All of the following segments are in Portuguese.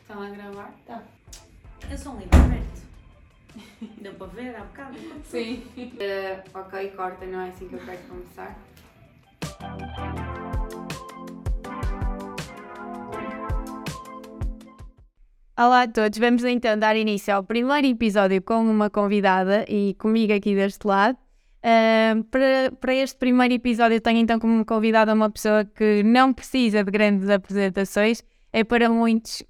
Estão a gravar? Tá. Eu sou um livro aberto. Deu para ver há bocado? Sim. ok, corta, não é assim que eu quero começar. Olá a todos, vamos então dar início ao primeiro episódio com uma convidada e comigo aqui deste lado. Para, para este primeiro episódio tenho então como convidada uma pessoa que não precisa de grandes apresentações, é para muitos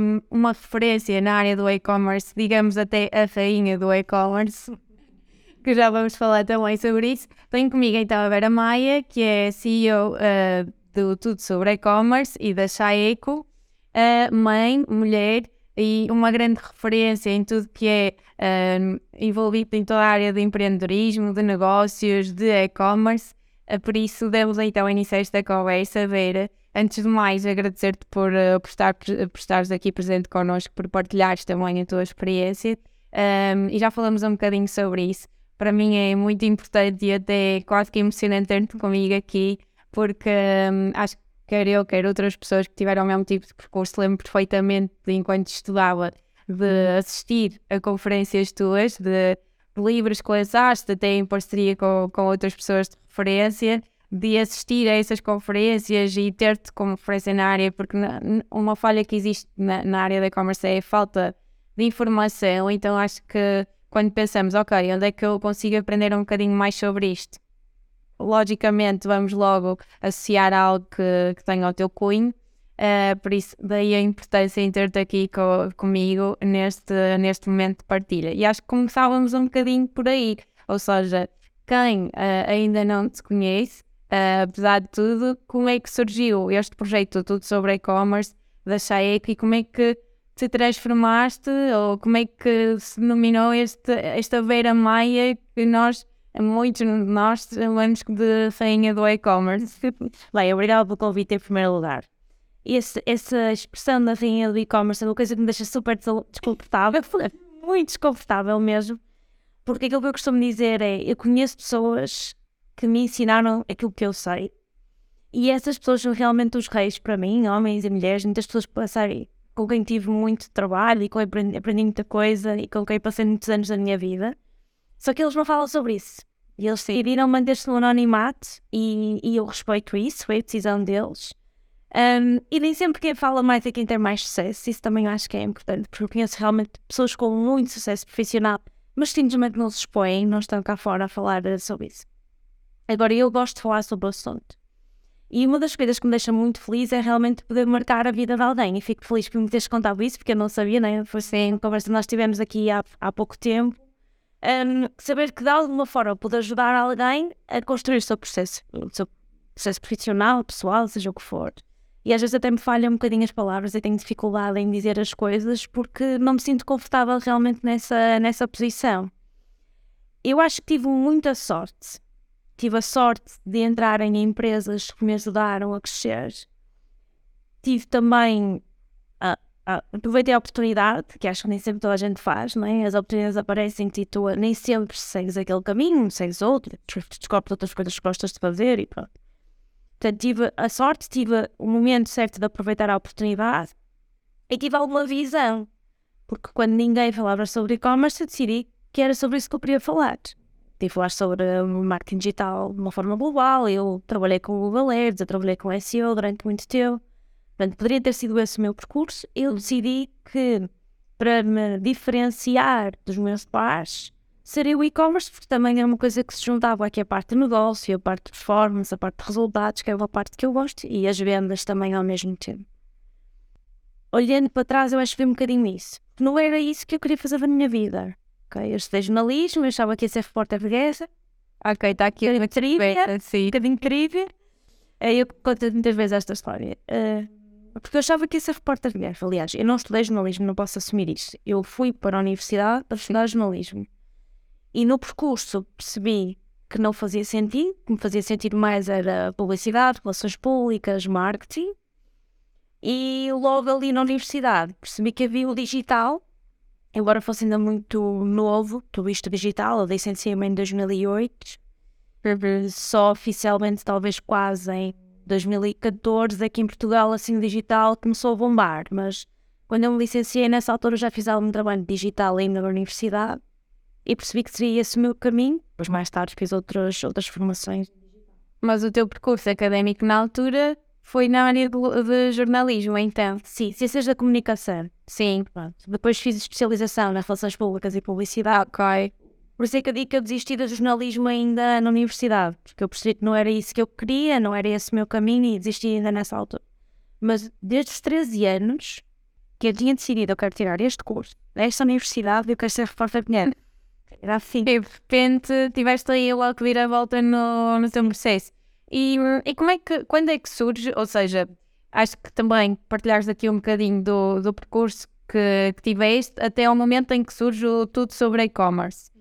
um, uma referência na área do e-commerce, digamos até a rainha do e-commerce, que já vamos falar também sobre isso. Tenho comigo então a Vera Maia, que é CEO uh, do Tudo sobre E-commerce e da Chaeco, uh, mãe, mulher e uma grande referência em tudo que é uh, envolvido em toda a área de empreendedorismo, de negócios, de e-commerce. Uh, por isso, demos então iniciar esta conversa, Vera. Antes de mais, agradecer-te por, uh, por, estar, por estares aqui presente connosco, por partilhares também a tua experiência. Um, e já falamos um bocadinho sobre isso. Para mim é muito importante e até quase que emocionante ter-te comigo aqui, porque um, acho que quer eu, quer outras pessoas que tiveram o mesmo tipo de percurso, lembro perfeitamente de enquanto estudava de assistir a conferências tuas, de, de livros que lançaste, até em parceria com, com outras pessoas de referência de assistir a essas conferências e ter-te como referência na área, porque na, uma falha que existe na, na área da e-commerce é a falta de informação, então acho que quando pensamos, ok, onde é que eu consigo aprender um bocadinho mais sobre isto? Logicamente vamos logo associar algo que, que tenha o teu cunho, uh, por isso daí a importância em ter-te aqui co, comigo neste, neste momento de partilha. E acho que começávamos um bocadinho por aí, ou seja, quem uh, ainda não te conhece, Uh, apesar de tudo, como é que surgiu este projeto tudo sobre e-commerce da Shaek e como é que te transformaste ou como é que se denominou este, esta Vera Maia que nós, muitos de nós, chamamos de rainha do e-commerce. Bem, obrigado pelo convite em primeiro lugar. Esse, essa expressão da rainha do e-commerce é uma coisa que me deixa super desconfortável, muito desconfortável mesmo, porque aquilo que eu costumo dizer é, eu conheço pessoas que me ensinaram aquilo que eu sei. E essas pessoas são realmente os reis para mim, homens e mulheres, muitas pessoas com quem tive muito trabalho e com quem aprendi, aprendi muita coisa e com quem passei muitos anos da minha vida. Só que eles não falam sobre isso. E eles decidiram manter-se no anonimato e, e, eu respeito isso, foi a decisão deles. Um, e nem sempre quem fala mais é quem tem mais sucesso, isso também acho que é importante, porque eu conheço realmente pessoas com muito sucesso profissional, mas simplesmente não se expõem, não estão cá fora a falar sobre isso. Agora, eu gosto de falar sobre o assunto. E uma das coisas que me deixa muito feliz é realmente poder marcar a vida de alguém. E fico feliz por me teres contado isso, porque eu não sabia, né? Foi assim, conversa que nós tivemos aqui há, há pouco tempo. Um, saber que de alguma forma pude ajudar alguém a construir o seu processo, o seu processo profissional, pessoal, seja o que for. E às vezes até me falham um bocadinho as palavras e tenho dificuldade em dizer as coisas porque não me sinto confortável realmente nessa, nessa posição. Eu acho que tive muita sorte tive a sorte de entrar em empresas que me ajudaram a crescer. Tive também. A, a, aproveitei a oportunidade, que acho que nem sempre toda a gente faz, não é? As oportunidades aparecem e tu nem sempre segues aquele caminho, segues outro, descobres outras coisas que gostas de fazer e pronto. Portanto, tive a sorte, tive o momento certo de aproveitar a oportunidade e tive alguma visão. Porque quando ninguém falava sobre e-commerce, eu decidi que era sobre isso que eu queria falar tive falar sobre marketing digital de uma forma global. Eu trabalhei com Google Ads, eu trabalhei com SEO durante muito tempo. Portanto, poderia ter sido esse o meu percurso. Eu decidi que para me diferenciar dos meus pares seria o e-commerce, porque também é uma coisa que se juntava aqui a parte de negócio, a parte de performance, a parte de resultados, que é uma parte que eu gosto, e as vendas também ao mesmo tempo. Olhando para trás, eu acho que vi um bocadinho isso. Não era isso que eu queria fazer da minha vida. Ok, eu estudei jornalismo, eu achava que ia ser repórter guerra. Ok, está aqui uma trivia, sim. um bocadinho incrível. Eu conto muitas vezes esta história. Uh, porque eu achava que ia ser repórter de guerra. Aliás, eu não estudei jornalismo, não posso assumir isso. Eu fui para a universidade para estudar jornalismo. E no percurso percebi que não fazia sentido, que me fazia sentido mais era publicidade, relações públicas, marketing. E logo ali na universidade percebi que havia o digital embora fosse ainda muito novo, tudo isto digital, eu licenciei-me em 2008, só oficialmente talvez quase em 2014 aqui em Portugal, assim, digital começou a bombar, mas quando eu me licenciei nessa altura já fiz algum trabalho digital ainda na universidade e percebi que seria esse o meu caminho, depois mais tarde fiz outras, outras formações. Mas o teu percurso académico na altura foi na área de, de jornalismo, então? Sim, ciências da comunicação. Sim. Pronto. Depois fiz especialização nas relações públicas e publicidade. Ok. Por isso é que eu digo que eu desisti do jornalismo ainda na universidade, porque eu percebi que não era isso que eu queria, não era esse o meu caminho e desisti ainda nessa altura. Mas desde os 13 anos que eu tinha decidido, eu quero tirar este curso, nesta universidade, eu quero ser repórter dinheiro. Era assim. E de repente tiveste aí logo que vir a volta no, no teu processo. E, e como é que, quando é que surge, ou seja, acho que também partilhares aqui um bocadinho do, do percurso que, que tiveste até ao momento em que surge o tudo sobre e-commerce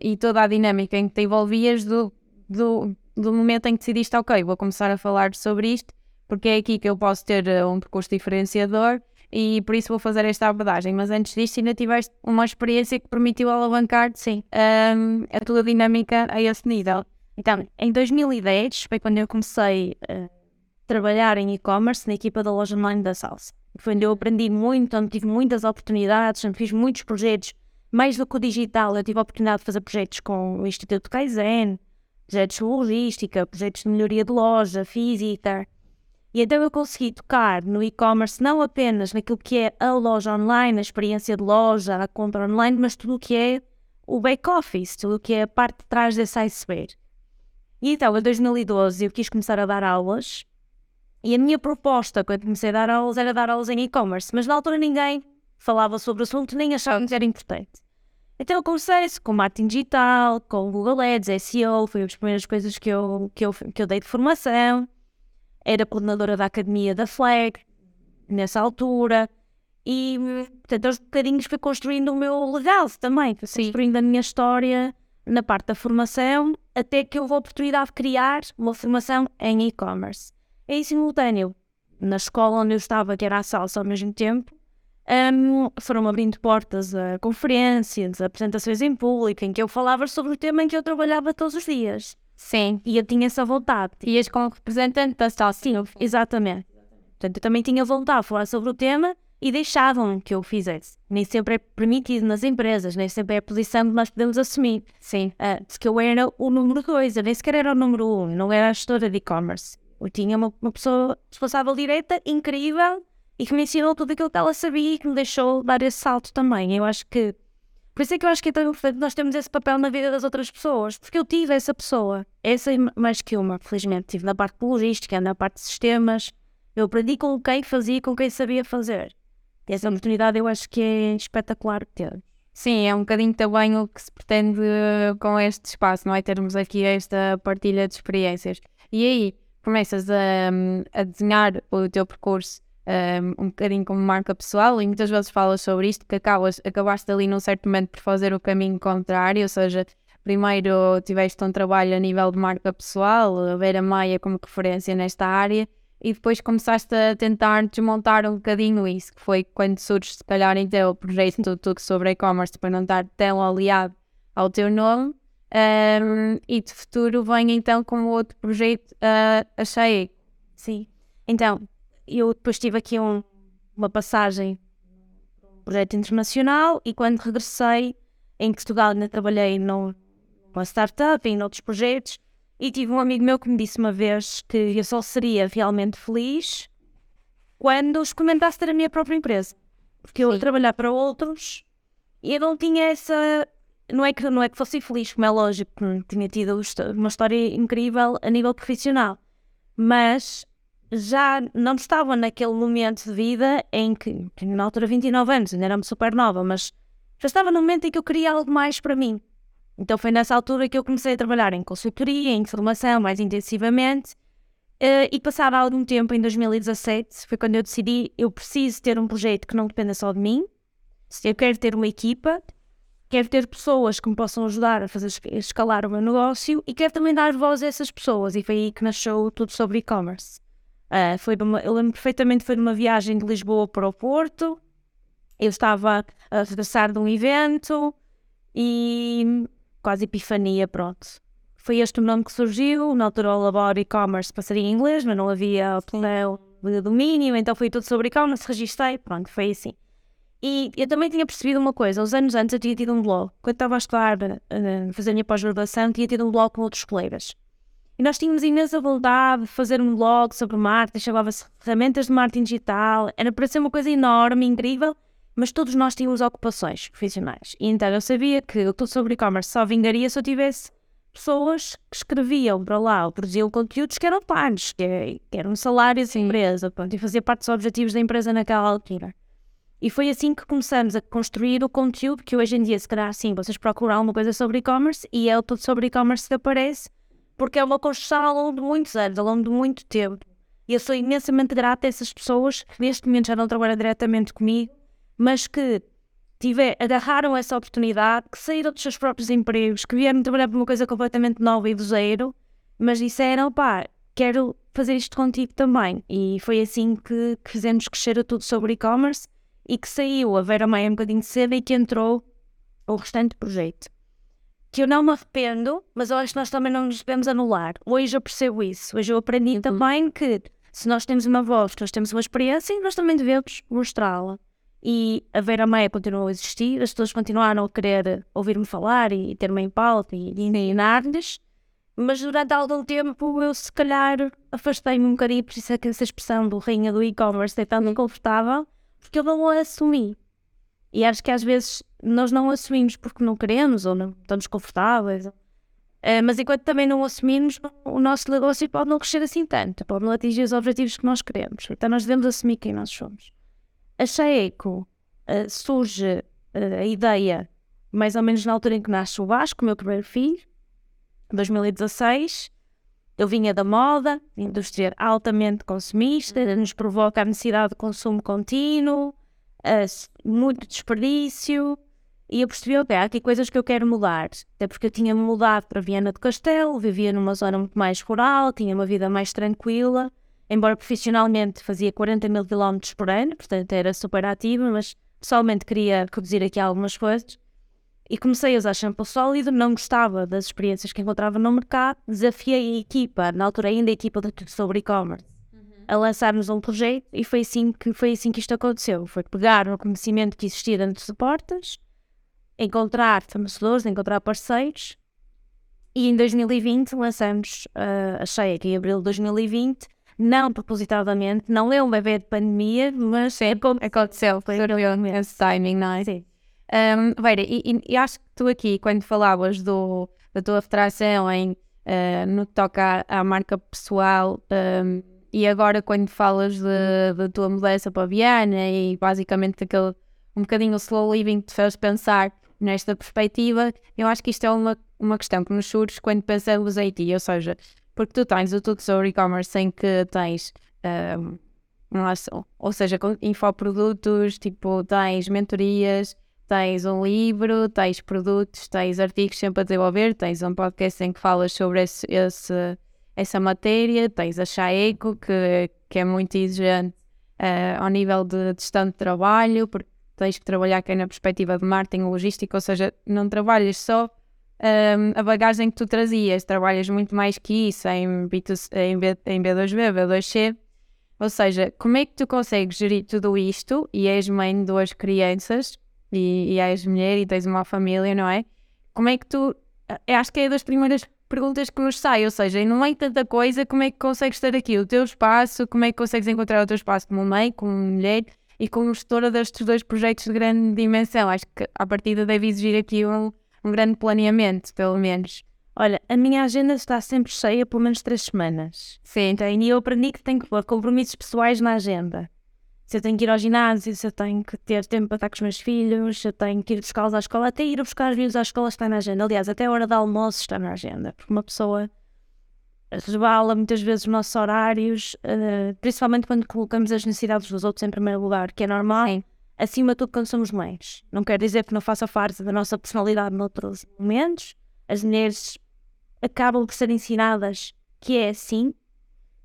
e toda a dinâmica em que te envolvias do, do, do momento em que decidiste, ok, vou começar a falar sobre isto, porque é aqui que eu posso ter uh, um percurso diferenciador e por isso vou fazer esta abordagem. Mas antes disto, ainda tiveste uma experiência que permitiu alavancar sim, um, a tua dinâmica a esse nível. Então, em 2010 foi quando eu comecei a trabalhar em e-commerce na equipa da loja online da Salsa. Foi onde eu aprendi muito, onde tive muitas oportunidades, onde fiz muitos projetos mais do que o digital, eu tive a oportunidade de fazer projetos com o Instituto Kaizen, projetos de logística, projetos de melhoria de loja, física. E então eu consegui tocar no e-commerce não apenas naquilo que é a loja online, a experiência de loja, a compra online, mas tudo o que é o back-office, tudo o que é a parte de trás desse iceberg. E então, em 2012, eu quis começar a dar aulas. E a minha proposta, quando comecei a dar aulas, era dar aulas em e-commerce. Mas na altura ninguém falava sobre o assunto, nem achava que era importante. Então eu comecei com marketing digital, com Google Ads, SEO, foi as primeiras coisas que eu, que eu, que eu dei de formação. Era coordenadora da academia da Flag, nessa altura. E, portanto, aos bocadinhos fui construindo o meu legado também, fui construindo a minha história na parte da formação, até que houve a oportunidade de criar uma formação em e-commerce. Em simultâneo, na escola onde eu estava, que era a salsa ao mesmo tempo, um, foram abrindo portas a conferências, a apresentações em público, em que eu falava sobre o tema em que eu trabalhava todos os dias. Sim. E eu tinha essa vontade. Ias como representante da salsa. Sim, exatamente. Portanto, eu também tinha vontade de falar sobre o tema e deixavam que eu fizesse. Nem sempre é permitido nas empresas, nem sempre é a posição que nós podemos assumir. Sim. Uh, porque eu era o número dois, eu nem sequer era o número um, não era a gestora de e-commerce. Eu tinha uma, uma pessoa responsável direta, incrível, e que me ensinou tudo aquilo que ela sabia e que me deixou dar esse salto também. Eu acho que. Por isso é que eu acho que é tão importante nós temos esse papel na vida das outras pessoas, porque eu tive essa pessoa, essa mais que uma, felizmente. Tive na parte de logística, na parte de sistemas. Eu aprendi com quem fazia com quem sabia fazer. E essa oportunidade eu acho que é espetacular ter. Sim, é um bocadinho também o que se pretende com este espaço, não é? Termos aqui esta partilha de experiências. E aí, começas a, a desenhar o teu percurso um, bocadinho como marca pessoal e muitas vezes falas sobre isto, que acabas, acabaste ali num certo momento por fazer o caminho contrário, ou seja, primeiro tiveste um trabalho a nível de marca pessoal, a ver a Maia como referência nesta área, e depois começaste a tentar desmontar um bocadinho isso, que foi quando surge se calhar então o projeto tudo sobre e-commerce para não estar tão aliado ao teu nome, um, e de futuro vem então como outro projeto uh, a. Sim. Então, eu depois tive aqui um, uma passagem um projeto internacional e quando regressei em Portugal ainda trabalhei numa startup e em outros projetos e tive um amigo meu que me disse uma vez que eu só seria realmente feliz quando experimentasse ter a minha própria empresa. Porque eu ia trabalhar para outros e eu não tinha essa. Não é que, não é que fosse feliz, como é lógico, tinha tido uma história incrível a nível profissional. Mas já não estava naquele momento de vida em que, na altura 29 anos, ainda era super nova, mas já estava no momento em que eu queria algo mais para mim. Então foi nessa altura que eu comecei a trabalhar em consultoria, em formação mais intensivamente. Uh, e passado algum tempo, em 2017, foi quando eu decidi eu preciso ter um projeto que não dependa só de mim. Eu quero ter uma equipa, quero ter pessoas que me possam ajudar a fazer escalar o meu negócio e quero também dar voz a essas pessoas. E foi aí que nasceu tudo sobre e-commerce. Uh, foi numa, eu lembro perfeitamente, foi numa viagem de Lisboa para o Porto. Eu estava a regressar de um evento e quase epifania, pronto. foi este o nome que surgiu. Na altura, o Labor e-commerce passaria em inglês, mas não havia opção de domínio, então foi tudo sobre e-commerce. Registrei, pronto, foi assim. E eu também tinha percebido uma coisa: uns anos antes eu tinha tido um blog. Quando estava a estudar, a fazer a minha pós-graduação, tinha tido um blog com outros colegas. E nós tínhamos imensa vontade de fazer um blog sobre marketing, chamava-se Ferramentas de Marketing Digital. Era para ser uma coisa enorme, incrível, mas todos nós tínhamos ocupações profissionais. E então eu sabia que o tudo sobre e-commerce só vingaria se eu tivesse pessoas que escreviam para lá ou produziam conteúdos que eram pagos, que, que eram salários da empresa, pronto, e fazia parte dos objetivos da empresa naquela altura. E foi assim que começamos a construir o conteúdo que hoje em dia, se calhar, sim, vocês procuram alguma coisa sobre e-commerce e é o tudo sobre e-commerce que aparece, porque é uma construção ao longo de muitos anos, ao longo de muito tempo. E eu sou imensamente grata a essas pessoas que neste momento já não trabalham diretamente comigo, mas que tiver, agarraram essa oportunidade, que saíram dos seus próprios empregos, que vieram trabalhar por uma coisa completamente nova e do zero, mas disseram, pá, quero fazer isto contigo também. E foi assim que, que fizemos crescer o tudo sobre e-commerce e que saiu a Vera Maia um bocadinho cedo e que entrou o restante projeto. Que eu não me arrependo, mas eu acho que nós também não nos devemos anular. Hoje eu percebo isso. Hoje eu aprendi uhum. também que se nós temos uma voz, nós temos uma experiência, nós também devemos mostrá-la. E a Vera Maia continuou a existir, as pessoas continuaram a querer ouvir-me falar e ter-me em pauta e, ensinar-lhes, mas durante algum tempo eu se calhar afastei-me um bocadinho, por isso é que essa expressão do rainha do e-commerce é tão inconfortável, porque eu não a assumi. E acho que às vezes nós não assumimos porque não queremos ou não estamos confortáveis. Uh, mas enquanto também não assumimos, o nosso negócio pode não crescer assim tanto, pode não atingir os objetivos que nós queremos. Então nós devemos assumir quem nós somos. A Chaeco uh, surge uh, a ideia mais ou menos na altura em que nasce o Vasco, o meu primeiro filho, 2016. Eu vinha da moda, indústria altamente consumista, nos provoca a necessidade de consumo contínuo, uh, muito desperdício, e eu percebi, ok, há aqui coisas que eu quero mudar. Até porque eu tinha mudado para Viana do Castelo, vivia numa zona muito mais rural, tinha uma vida mais tranquila, embora profissionalmente fazia 40 mil quilómetros por ano, portanto era super ativa, mas pessoalmente queria reduzir aqui algumas coisas e comecei a usar shampoo sólido, não gostava das experiências que encontrava no mercado, desafiei a equipa, na altura ainda a equipa de sobre e-commerce. A lançarmos um projeto e foi assim que foi assim que isto aconteceu. Foi pegar o conhecimento que existia dentro de portas, encontrar fornecedores, encontrar parceiros e em 2020 lançamos uh, a Cheia, que em abril de 2020, não propositadamente, não é um bebê de pandemia, mas é como aconteceu, foi esse timing, não é? Sim. Um, Veira, e, e, acho que tu aqui, quando falavas do, da tua atração em, uh, no que toca à, à marca pessoal, um, e agora quando falas da tua mudança para a Viana e basicamente aquele um bocadinho o slow living que te fez pensar nesta perspectiva, eu acho que isto é uma, uma questão que nos surge quando pensamos em ti, ou seja, porque tu tens o tudo sobre e-commerce em que tens um, ou seja, infoprodutos, tipo, tens mentorias, tens um livro, tens produtos, tens artigos sempre a desenvolver, tens um podcast em que falas sobre esse, esse essa matéria, tens a Chaeco, que, que é muito exigente uh, ao nível de gestão de trabalho, porque tens que trabalhar aqui na perspectiva de marketing logística, ou seja, não trabalhas só um, ehm, a bagagem que tu trazias, trabalhas muito mais que isso em, B2, em, B, em B2B, B2C. Ou seja, como é que tu consegues gerir tudo isto e és mãe de duas crianças e, e és mulher e tens uma família, não é? Como é que tu. Eu acho que é das primeiras perguntas que nos saem, ou seja, não é tanta coisa, como é que consegues ter aqui o teu espaço, como é que consegues encontrar o teu espaço como mãe, como mulher e como gestora destes dois projetos de grande dimensão? Acho que a partida deve exigir aqui um, um grande planeamento, pelo menos. Olha, a minha agenda está sempre cheia por menos três semanas. Sim. e eu aprendi que tenho que pôr compromissos pessoais na agenda se eu tenho que ir ao ginásio, se eu tenho que ter tempo para estar com os meus filhos, se eu tenho que ir buscá-los à escola, até ir buscar os filhos à escola está na agenda. Aliás, até a hora do almoço está na agenda, porque uma pessoa resbala muitas vezes os nossos horários, uh, principalmente quando colocamos as necessidades dos outros em primeiro lugar, que é normal, Sim. acima de tudo quando somos mães. Não quer dizer que não faça parte da nossa personalidade noutros momentos. As mulheres acabam por ser ensinadas que é assim,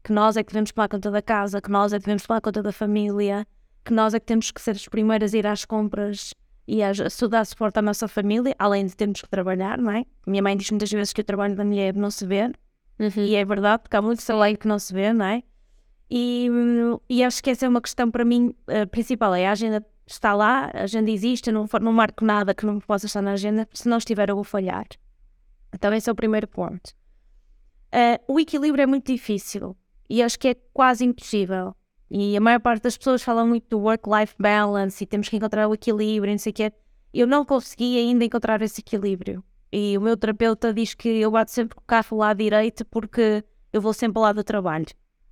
que nós é que devemos tomar conta da casa, que nós é que devemos tomar conta da família, que nós é que temos que ser as primeiras a ir às compras e a dar suporte à nossa família, além de termos que trabalhar, não é? Minha mãe diz muitas vezes que o trabalho da mulher não se vê, uhum. e é verdade, porque há muito trabalho que não se vê, não é? E, e acho que essa é uma questão para mim uh, principal, é a agenda está lá, a agenda existe, eu não, não marco nada que não possa estar na agenda, se não estiver eu vou falhar. Então esse é o primeiro ponto. Uh, o equilíbrio é muito difícil e acho que é quase impossível. E a maior parte das pessoas falam muito do work-life balance e temos que encontrar o equilíbrio, não sei o quê. Eu não consegui ainda encontrar esse equilíbrio. E o meu terapeuta diz que eu bato sempre com o carro lá direito porque eu vou sempre ao lado do trabalho.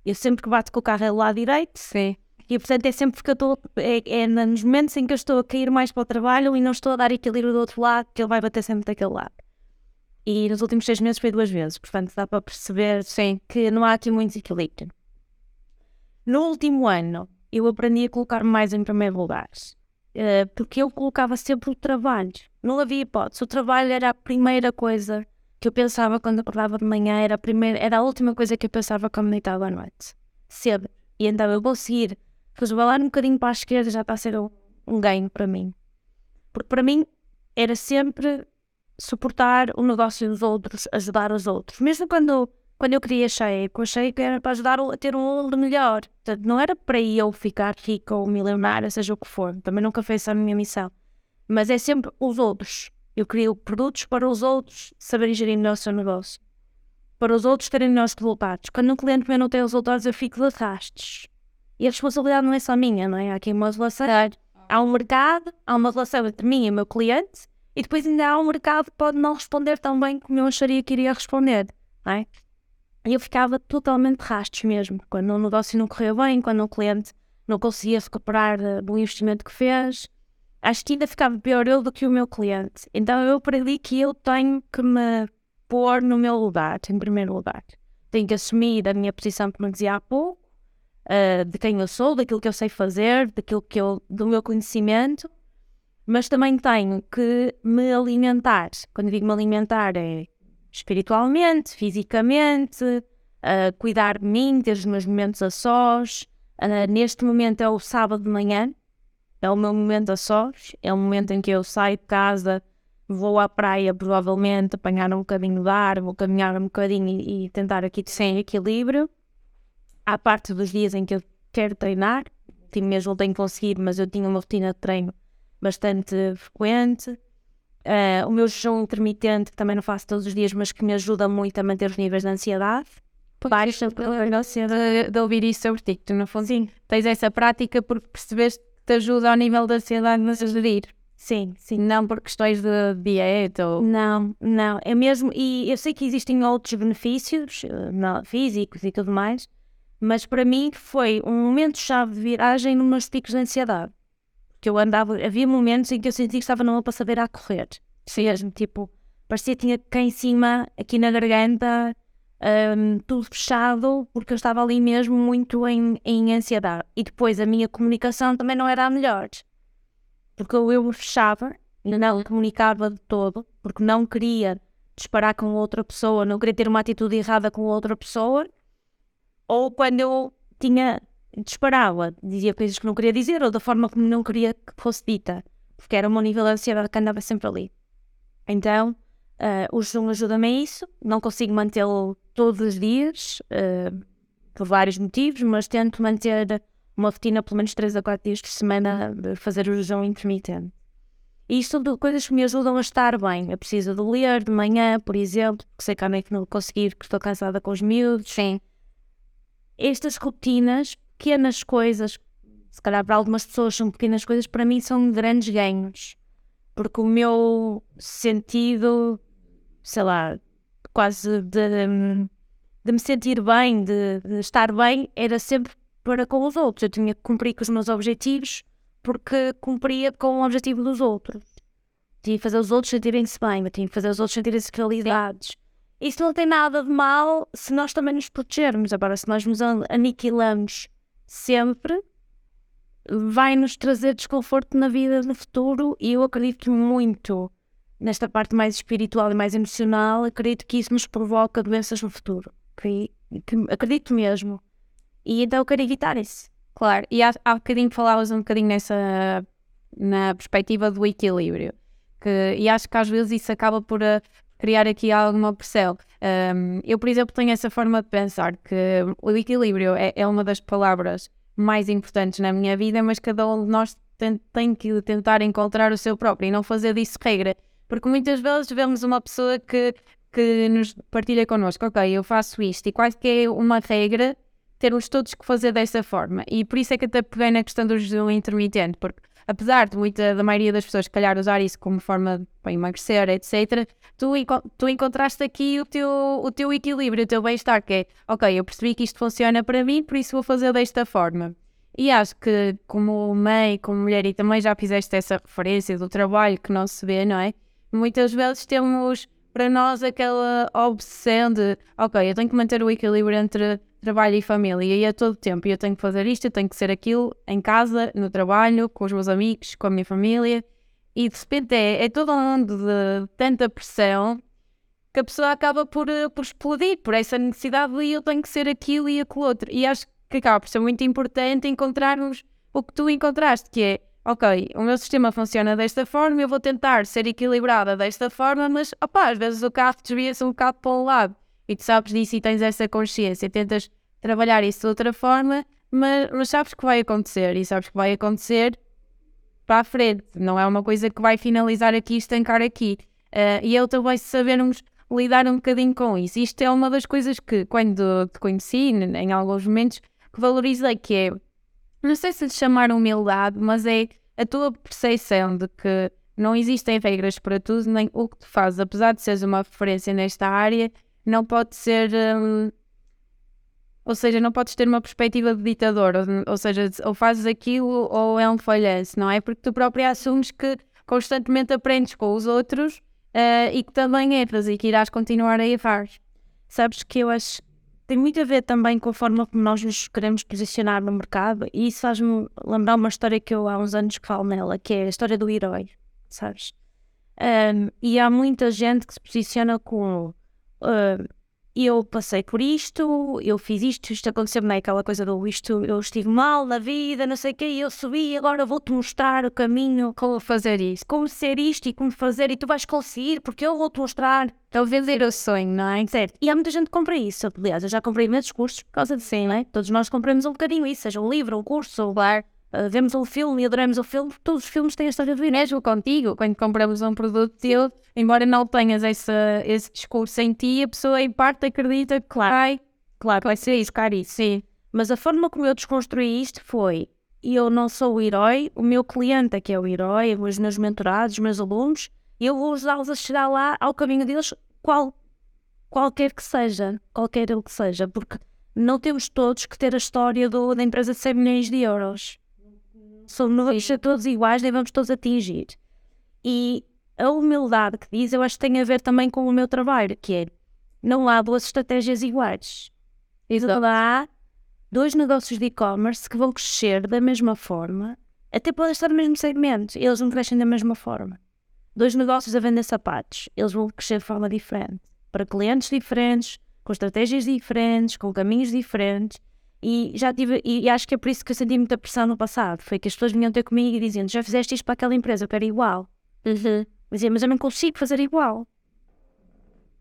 Eu sempre que bato com o carro é lado direito. Sim. E portanto é sempre que eu estou. É, é, nos momentos em que eu estou a cair mais para o trabalho e não estou a dar equilíbrio do outro lado, que ele vai bater sempre daquele lado. E nos últimos seis meses foi duas vezes. Portanto dá para perceber sim, que não há aqui muito equilíbrio. No último ano, eu aprendi a colocar-me mais em primeiro lugar. Uh, porque eu colocava sempre o trabalho. Não havia hipótese. O trabalho era a primeira coisa que eu pensava quando acordava de manhã, era a, primeira, era a última coisa que eu pensava quando deitava à noite. Cedo. E então eu vou seguir. Resvalar um bocadinho para a esquerda já está a ser um, um ganho para mim. Porque para mim era sempre suportar o negócio dos outros, ajudar os outros. Mesmo quando quando eu queria Sheik, eu achei que era para ajudar a ter um mundo melhor. Portanto, não era para eu ficar rica ou milionária, seja o que for. Também nunca foi essa a minha missão. Mas é sempre os outros. Eu crio produtos para os outros saberem gerir melhor o seu negócio. Para os outros terem melhores resultados. Quando um cliente meu não tem resultados, eu fico de arrastes. E a responsabilidade não é só minha, não é? Há aqui uma relação. Há um mercado, há uma relação entre mim e o meu cliente, e depois ainda há um mercado que pode não responder tão bem como eu acharia que iria responder, não é? E eu ficava totalmente rastos mesmo, quando o negócio não correu bem, quando o cliente não conseguia recuperar eh, do investimento que fez. Acho que ainda ficava pior eu do que o meu cliente. Então eu aprendi que eu tenho que me pôr no meu lugar, em primeiro lugar. Tenho que assumir a minha posição, como dizia há pouco, uh, de quem eu sou, daquilo que eu sei fazer, daquilo que eu, do meu conhecimento, mas também tenho que me alimentar. Quando digo me alimentar é espiritualmente, fisicamente, uh, cuidar de mim, ter os meus momentos a sós. Uh, neste momento é o sábado de manhã, é o meu momento a sós, é o momento em que eu saio de casa, vou à praia, provavelmente, apanhar um bocadinho de ar, vou caminhar um bocadinho e, e tentar aqui sem equilíbrio. Há parte dos dias em que eu quero treinar, mesmo tenho conseguido, mas eu tinha uma rotina de treino bastante frequente. Uh, o meu jejum intermitente, que também não faço todos os dias, mas que me ajuda muito a manter os níveis de ansiedade. Vários de, de ouvir isso sobre ti, tu no fundo sim. tens essa prática porque percebeste que te ajuda ao nível da ansiedade a gerir. Sim, sim. Não por questões de dieta ou... Não, não. É mesmo, e eu sei que existem outros benefícios eh, não, físicos e tudo mais, mas para mim foi um momento-chave de viragem nos meus picos de ansiedade que eu andava, havia momentos em que eu sentia que estava numa passadeira a correr. Mesmo, tipo, parecia que tinha cá em cima, aqui na garganta, um, tudo fechado, porque eu estava ali mesmo muito em, em ansiedade. E depois a minha comunicação também não era a melhor. Porque eu me fechava não comunicava de todo, porque não queria disparar com outra pessoa, não queria ter uma atitude errada com outra pessoa. Ou quando eu tinha disparava, dizia coisas que não queria dizer ou da forma como não queria que fosse dita, porque era um nível de ansiedade que andava sempre ali. Então, uh, o jejum ajuda-me a isso, não consigo mantê-lo todos os dias, uh, por vários motivos, mas tento manter uma rotina pelo menos 3 a 4 dias por semana de fazer o jejum intermitente. E isto são coisas que me ajudam a estar bem. Eu preciso de ler de manhã, por exemplo, porque sei que à noite não vou conseguir, porque estou cansada com os miúdos. Sim. Estas rotinas pequenas coisas, se calhar para algumas pessoas são pequenas coisas, para mim são grandes ganhos. Porque o meu sentido, sei lá, quase de, de me sentir bem, de, de estar bem, era sempre para com os outros. Eu tinha que cumprir com os meus objetivos porque cumpria com o objetivo dos outros. Tinha que fazer os outros sentirem-se bem, eu tinha que fazer os outros sentirem-se realizados. Isso não tem nada de mal se nós também nos protegermos. Agora, se nós nos aniquilamos sempre vai nos trazer desconforto na vida no futuro e eu acredito muito nesta parte mais espiritual e mais emocional, acredito que isso nos provoca doenças no futuro. Okay? acredito mesmo. E então eu quero evitar isso. Claro, e há, há bocadinho falavas um bocadinho nessa na perspectiva do equilíbrio. Que, e acho que às vezes isso acaba por criar aqui alguma pressão. Um, eu, por exemplo, tenho essa forma de pensar que o equilíbrio é, é uma das palavras mais importantes na minha vida, mas cada um de nós tem, tem que tentar encontrar o seu próprio e não fazer disso regra. Porque muitas vezes vemos uma pessoa que, que nos partilha connosco, ok, eu faço isto, e quase que é uma regra termos todos que fazer dessa forma. E por isso é que até peguei na questão do jejum intermitente, porque apesar de muita, da maioria das pessoas, calhar, usar isso como forma para emagrecer, etc., tu, tu encontraste aqui o teu, o teu equilíbrio, o teu bem-estar, que é, ok, eu percebi que isto funciona para mim, por isso vou fazer desta forma. E acho que, como mãe, como mulher, e também já fizeste essa referência do trabalho que não se vê, não é? Muitas vezes temos para nós aquela obsessão de, ok, eu tenho que manter o equilíbrio entre trabalho e família, e a todo tempo eu tenho que fazer isto, eu tenho que ser aquilo em casa, no trabalho, com os meus amigos, com a minha família, e de repente é, é todo um mundo de tanta pressão que a pessoa acaba por, eh, por explodir por essa necessidade de eu tenho que ser aquilo e aquilo outro. E acho que acaba por ser muito importante encontrarmos o que tu encontraste, que é, ok, o meu sistema funciona desta forma, eu vou tentar ser equilibrada desta forma, mas, opá, às vezes o carro desvia-se um bocado para um lado e tu sabes disso e tens essa consciência, tentas trabalhar isso de outra forma, mas, mas sabes que vai acontecer e sabes que vai acontecer para a frente, não é uma coisa que vai finalizar aqui e estancar aqui. Uh, e eu também sabermos lidar um bocadinho com isso. Isto é uma das coisas que, quando te conheci, em alguns momentos, que valorizei, que é, não sei se lhe chamar humildade, mas é a tua percepção de que não existem regras para tudo, nem o que tu fazes, apesar de seres uma referência nesta área, não pode ser. Hum, ou seja, não podes ter uma perspectiva de ditador, ou, ou seja, ou fazes aquilo ou é um falhanço, não é? Porque tu própria assumes que constantemente aprendes com os outros uh, e que também erras e que irás continuar a errar. Sabes que eu acho tem muito a ver também com a forma como nós nos queremos posicionar no mercado e isso faz-me lembrar uma história que eu há uns anos que falo nela, que é a história do herói, sabes? Um, e há muita gente que se posiciona com uh, eu passei por isto, eu fiz isto, isto aconteceu-me, é aquela coisa do isto, eu estive mal na vida, não sei o quê, eu subi, agora vou-te mostrar o caminho, como fazer isso, como ser isto e como fazer, e tu vais conseguir, porque eu vou-te mostrar. Então vender o sonho, não é? Certo. E há muita gente que compra isso. Aliás, eu já comprei muitos cursos por causa de sim, não é? Todos nós compramos um bocadinho isso, seja um livro, um curso, ou bar. Uh, vemos um filme e adoramos o filme, todos os filmes têm a história do Inésio contigo. Quando compramos um produto teu, embora não tenhas esse, esse discurso em ti, a pessoa em parte acredita que claro, vai, claro, vai ser isso, cara, isso. Sim. Mas a forma como eu desconstruí isto foi: eu não sou o herói, o meu cliente é que é o herói, os meus mentorados, os meus alunos, eu vou ajudá-los a chegar lá ao caminho deles, qual, qualquer que seja, qualquer ele que seja, porque não temos todos que ter a história do, da empresa de 100 milhões de euros somos todos iguais, nem vamos todos atingir. E a humildade que diz, eu acho que tem a ver também com o meu trabalho, que é não há duas estratégias iguais. Exato. Há dois negócios de e-commerce que vão crescer da mesma forma, até podem estar no mesmo segmento, eles não crescem da mesma forma. Dois negócios a vender sapatos, eles vão crescer de forma diferente, para clientes diferentes, com estratégias diferentes, com caminhos diferentes. E já tive, e acho que é por isso que eu senti muita pressão no passado. Foi que as pessoas vinham ter comigo e diziam: Já fizeste isto para aquela empresa, eu quero igual. Uhum. Dizia, mas eu não consigo fazer igual.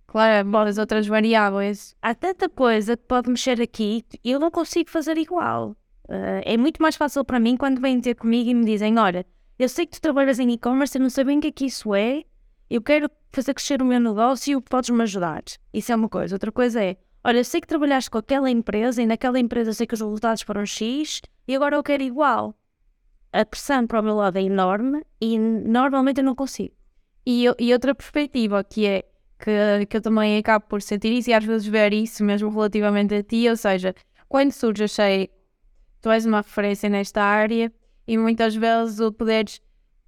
Claro, as outras variáveis. Há tanta coisa que pode mexer aqui e eu não consigo fazer igual. Uh, é muito mais fácil para mim quando vêm ter comigo e me dizem: Olha, eu sei que tu trabalhas em e-commerce, eu não sei bem o que é que isso é, eu quero fazer crescer o meu negócio e podes-me ajudar. Isso é uma coisa. Outra coisa é: Olha, sei que trabalhaste com aquela empresa e naquela empresa sei que os resultados foram X e agora eu quero igual. A pressão para o meu lado é enorme e normalmente eu não consigo. E, e outra perspectiva que é que, que eu também acabo por sentir isso e às vezes ver isso mesmo relativamente a ti, ou seja, quando surge, achei tu és uma referência nesta área e muitas vezes o poderes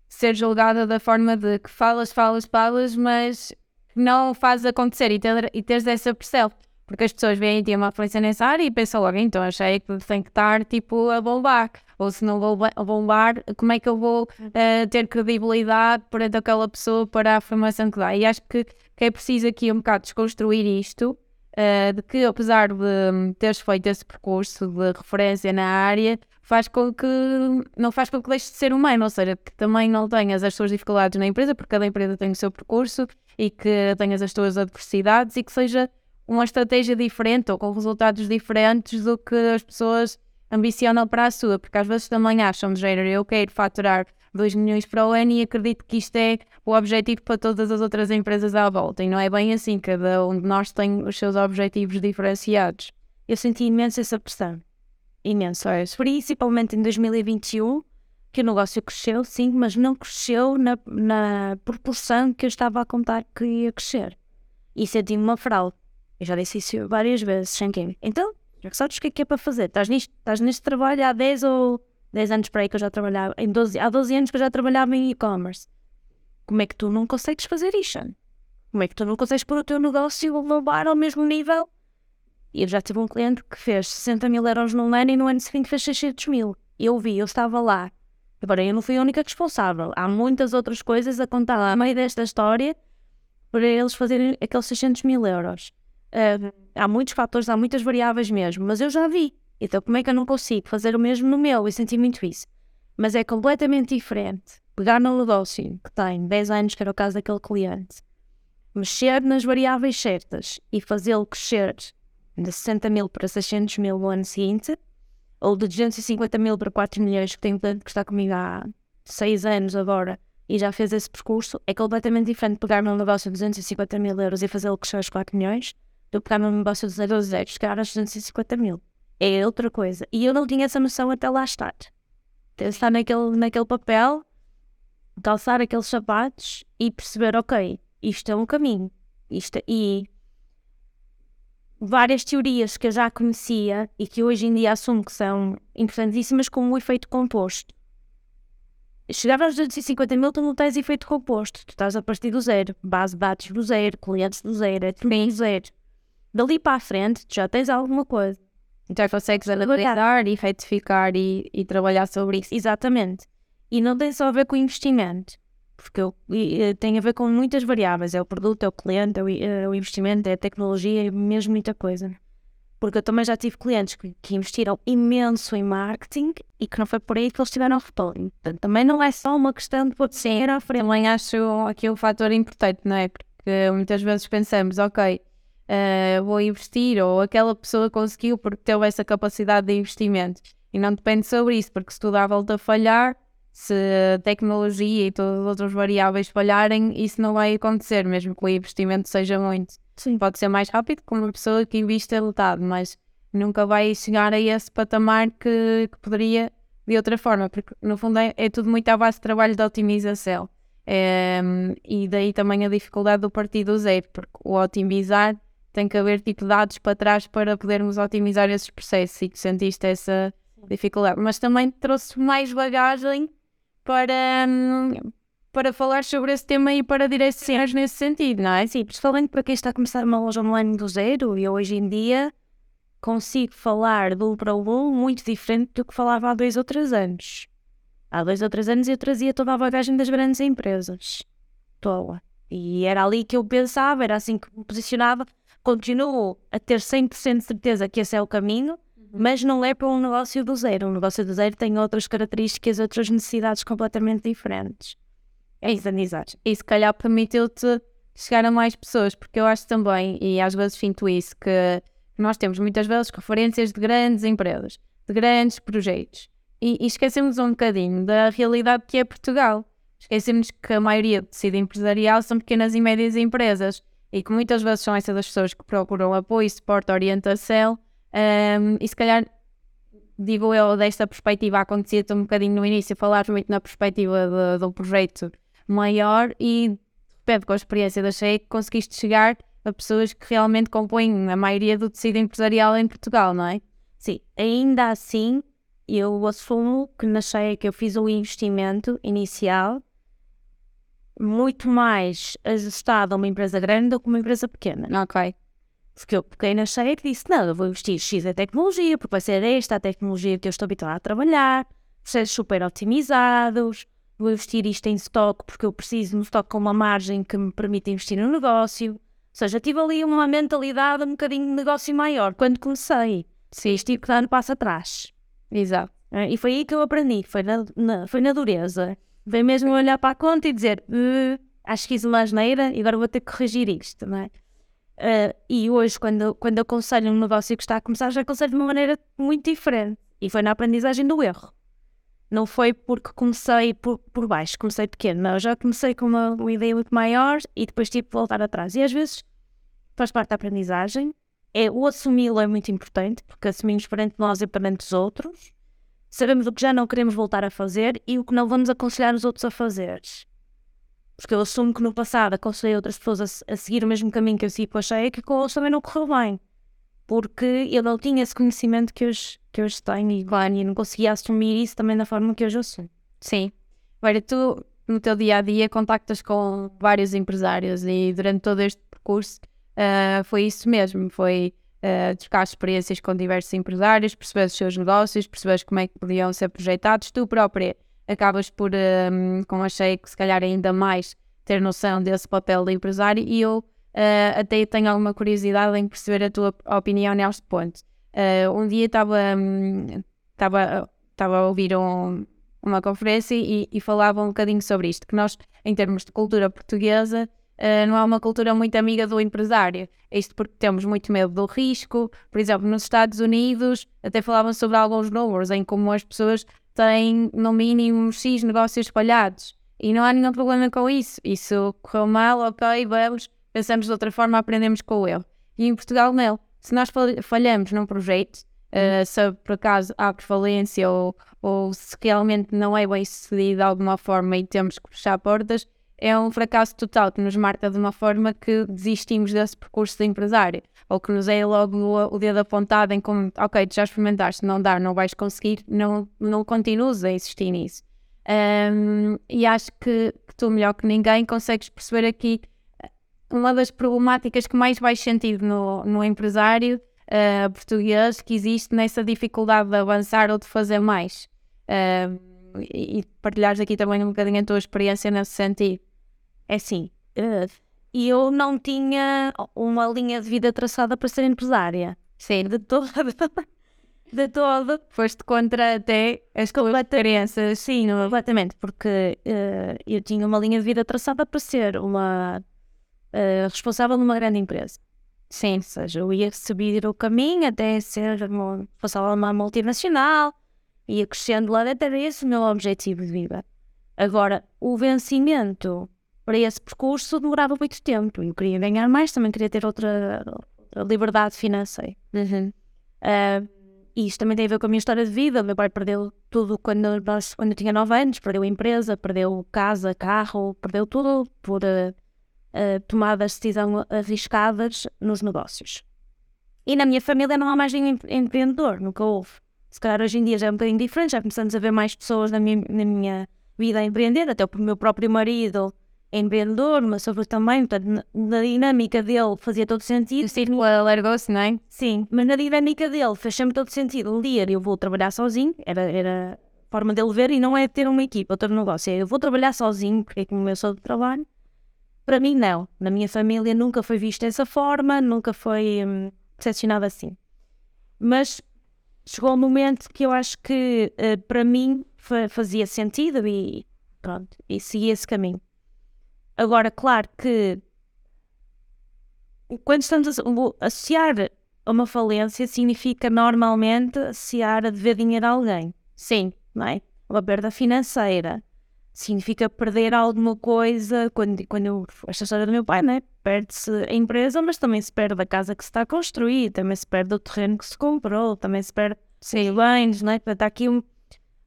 ser julgada da forma de que falas, falas, falas, mas não faz acontecer e, ter, e teres essa percepção. Porque as pessoas veem e uma influência nessa área e pensam logo, então achei que tem que estar tipo a bombar. Ou se não vou bombar, como é que eu vou uh, ter credibilidade perante aquela pessoa para a formação que dá? E acho que, que é preciso aqui um bocado desconstruir isto uh, de que, apesar de teres feito esse percurso de referência na área, faz com que não faz com que deixes de ser humano, ou seja, que também não tenhas as tuas dificuldades na empresa, porque cada empresa tem o seu percurso e que tenhas as tuas adversidades e que seja uma estratégia diferente ou com resultados diferentes do que as pessoas ambicionam para a sua, porque às vezes também acham de género, eu quero faturar 2 milhões para o ano e acredito que isto é o objetivo para todas as outras empresas à volta. E não é bem assim, cada um de nós tem os seus objetivos diferenciados. Eu senti imenso essa pressão. Imenso. É. Principalmente em 2021, que o negócio cresceu, sim, mas não cresceu na, na proporção que eu estava a contar que ia crescer. E senti-me uma fraude. Eu já disse isso várias vezes, Shankin. Então, já que sabes o que é que é para fazer? Estás, estás neste trabalho há 10 ou 10 anos para aí que eu já trabalhava, em 12, há 12 anos que eu já trabalhava em e-commerce. Como é que tu não consegues fazer isto? Como é que tu não consegues pôr o teu negócio levar ao mesmo nível? E eu já tive um cliente que fez 60 mil euros num ano e no ano seguinte fez 600 mil. Eu vi, eu estava lá. Agora, eu não fui a única responsável. Há muitas outras coisas a contar lá no meio desta história para eles fazerem aqueles 600 mil euros. Uh, há muitos fatores, há muitas variáveis mesmo, mas eu já vi. Então, como é que eu não consigo fazer o mesmo no meu? Eu senti muito isso. Mas é completamente diferente pegar no negócio que tem 10 anos, que era o caso daquele cliente, mexer nas variáveis certas e fazê-lo crescer de 60 mil para 600 mil no ano seguinte, ou de 250 mil para 4 milhões, que tem um cliente que está comigo há 6 anos agora e já fez esse percurso, é completamente diferente pegar num negócio de 250 mil euros e fazê-lo crescer aos 4 milhões, do que pegar num negócio de 0 a 0 chegar aos 250 mil é outra coisa. E eu não tinha essa noção até lá estar. Estar naquele, naquele papel, calçar aqueles sapatos e perceber, ok, isto é um caminho. Isto, e várias teorias que eu já conhecia e que hoje em dia assumo que são importantíssimas, como o efeito composto. Chegar aos 250 mil, tu não tens efeito composto. Tu estás a partir do zero. Base dados do zero, clientes do zero, é tudo do zero. Dali para a frente, tu já tens alguma coisa. Então consegues analisar e retificar e, e trabalhar sobre isso. Exatamente. E não tem só a ver com o investimento, porque eu, e, tem a ver com muitas variáveis. É o produto, é o cliente, é o, é o investimento, é a tecnologia, é mesmo muita coisa. Porque eu também já tive clientes que, que, investiram imenso em marketing e que não foi por aí que eles tiveram retorno. Portanto, também não é só uma questão de pôr dinheiro à frente. Também acho aqui um fator importante, não é? Porque muitas vezes pensamos, ok, uh, vou investir, ou aquela pessoa conseguiu porque teve essa capacidade de investimento. E não depende sobre isso, porque se tudo à volta falhar, se a tecnologia e todas as outras variáveis falharem, isso não vai acontecer, mesmo que o investimento seja muito. Sim. Pode ser mais rápido com uma pessoa que investe a metade, mas nunca vai chegar a esse patamar que, que poderia de outra forma, porque no fundo é, é, tudo muito à base de trabalho de otimização. É, e daí também a dificuldade do partido zero, porque o otimizar tem que haver tipo dados para trás para podermos otimizar esses processos e que sentiste essa dificuldade. Mas também trouxe mais bagagem para, hum, para falar sobre esse tema e para direcionar nesse sentido, não é? Sim, principalmente para quem está a começar uma loja online do zero e hoje em dia consigo falar de um para um muito diferente do que falava há dois ou três anos. Há dois ou três anos eu trazia toda a bagagem das grandes empresas. Tola. E era ali que eu pensava, era assim que me posicionava continuo a ter 100% de certeza que esse é o caminho, uhum. mas não é para um negócio do zero. Um negócio do zero tem outras características, outras necessidades completamente diferentes. É isso, Anizar. E se calhar permitiu-te chegar a mais pessoas, porque eu acho também, e às vezes sinto isso, que nós temos muitas vezes referências de grandes empresas, de grandes projetos, e, e esquecemos um bocadinho da realidade que é Portugal. Esquecemos que a maioria do tecido empresarial são pequenas e médias empresas e que muitas vezes são essas as pessoas que procuram apoio, suporte, orientação, um, e se calhar, digo eu, desta perspectiva, acontecia-te um bocadinho no início, falar muito na perspectiva de, de um projeto maior e, de repente, com a experiência da SHEIC, conseguiste chegar a pessoas que realmente compõem a maioria do tecido empresarial em Portugal, não é? Sim, ainda assim, eu assumo que na SHEIC eu fiz o investimento inicial muito mais ajustado a uma empresa grande do que uma empresa pequena. Ok. Porque eu peguei na cheia e disse: Não, eu vou investir X em tecnologia, porque vai ser esta a tecnologia que eu estou habituada a trabalhar, processos super otimizados, vou investir isto em stock, porque eu preciso de um stock com uma margem que me permita investir no negócio. Ou seja, tive ali uma mentalidade um bocadinho de negócio maior quando comecei. Sim, Tive que dar um passo atrás. exato. É, E foi aí que eu aprendi, foi na, na- foi na dureza. Foi mesmo olhar para a conta e dizer, "Eh, acho que fiz uma asneira e agora vou ter que corrigir isto, não é? Eh, e hoje, quando, quando aconselho um negócio que está a começar, já aconselho de uma maneira muito diferente. E foi na aprendizagem do erro. Não foi porque comecei por, por baixo, comecei pequeno, não. Eu já comecei com uma, uma ideia muito maior e depois tive que voltar atrás. E às vezes faz parte da aprendizagem. É, o assumi-lo é muito importante, porque assumimos perante nós e perante os outros sabemos o que já não queremos voltar a fazer e o que não vamos aconselhar os outros a fazer. Porque eu assumo que no passado aconselhei outras pessoas a, a seguir o mesmo caminho que eu sigo com a cheia, que com eles também não correu bem. Porque eu não tinha esse conhecimento que hoje, que hoje tenho e, não conseguia assumir isso também da forma que hoje assumo. Sim. Olha, tu no teu dia a dia contactas com vários empresários e durante todo este percurso ah, foi isso mesmo. Foi ah, trocar experiências com diversos empresários, perceber os seus negócios, perceber como é que podiam ser projetados. Tu própria acabas por, ah, com a cheia que se calhar ainda mais ter noção desse papel de empresário e eu ah, até tenho alguma curiosidade em perceber a tua opinião neste ponto. Ah, um dia estava hum, estava estava a ouvir um, uma conferência e, e falava um bocadinho sobre isto, que nós, em termos de cultura portuguesa, eh, não é uma cultura muito amiga do empresário. Isto porque temos muito medo do risco. Por exemplo, nos Estados Unidos, até falavam sobre alguns números em como as pessoas têm, no mínimo, X negócios espalhados. E não há nenhum problema com isso. Isso correu mal, ok, vamos, pensamos de outra forma, aprendemos com o erro. E em Portugal, não. Se nós fal- falhamos num projeto, eh, se por acaso há falência ou, ou se realmente não é bem sucedido de alguma forma e temos que fechar portas, é um fracasso total que nos marca de uma forma que desistimos desse percurso de empresário ou que nos é logo o, dedo apontado em como, ok, tu já experimentaste, não dá, não vais conseguir, não, não continues a insistir nisso. Ahm, e acho que, que tu, melhor que ninguém, consegues perceber aqui eh, uma das problemáticas que mais vais sentir no, no empresário eh, português que existe nessa dificuldade de avançar ou de fazer mais. E, e partilhares aqui também um bocadinho a tua experiência nesse sentido. É assim, eh, eu não tinha uma linha de vida traçada para ser empresária. Sim, De toda. De todo. foste contra até as experiências. Sim, completamente, porque eh, eu tinha uma linha de vida traçada para ser uma eh, responsável numa grande empresa. Sim, ou seja, eu ia subir o caminho até ser uma, responsável numa multinacional, ia crescendo lá dentro, era esse o meu objetivo de vida. Agora, o vencimento para esse percurso demorava muito tempo. Eu queria ganhar mais, também queria ter outra, liberdade financeira. Ah, e isto também tem a ver com a minha história de vida. O meu pai perdeu tudo quando, nós, quando eu tinha 9 anos, perdeu a empresa, perdeu casa, carro, perdeu tudo por ah, ah, tomadas de decisão arriscadas nos negócios. E na minha família não há mais nenhum empre- empreendedor, nunca houve. Se calhar hoje em dia já é um bocadinho diferente, já começamos a ver mais pessoas na minha, na minha vida a empreender, até o meu próprio marido empreendedor, mas sobre também, portanto, na, dinâmica dele fazia todo sentido. O círculo alargou-se, não é? Sim, mas na dinâmica dele fez sempre todo sentido. Um dia eu vou trabalhar sozinho, era, era a forma dele ver, e não é ter uma equipa, outro negócio, é eu vou trabalhar sozinho, porque é como eu sou de trabalho. Para mim, não. Na minha família nunca foi visto dessa forma, nunca foi hum, decepcionado assim. Mas chegou um momento que eu acho que eh, para mim fa- fazia sentido e pronto, e segui esse caminho. Agora, claro que quando estamos a associar a uma falência significa normalmente associar a dever dinheiro a alguém. Sim, não é? Uma perda financeira. Significa perder alguma coisa. Quando, quando eu, esta história do meu pai, né? Perde-se a empresa, mas também se perde a casa que se está a construir, também se perde o terreno que se comprou, também se perde os bens, né? Portanto, há aqui um,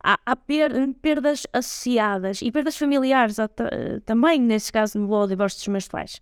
há, há per- perdas associadas e perdas familiares também, nesse caso, no divórcio dos meus pais.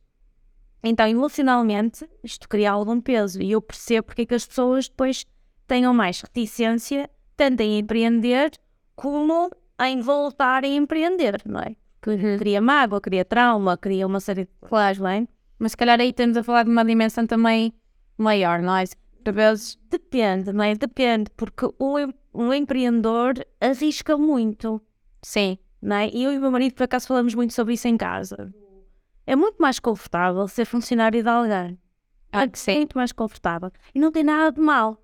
Então, emocionalmente, isto cria algum peso e eu percebo porque é que as pessoas depois tenham mais reticência, tanto em empreender como em voltar a empreender, não é? Que cria mágoa, cria trauma, cria uma série de Claro, não é? mas se calhar aí estamos a falar de uma dimensão também maior, não é? Vezes, Depende, não é? Depende, porque o, um empreendedor arrisca muito, sim, não é? E eu e o meu marido, por acaso, falamos muito sobre isso em casa. É muito mais confortável ser funcionário de alguém. Ah, é sim. muito mais confortável. E não tem nada de mal.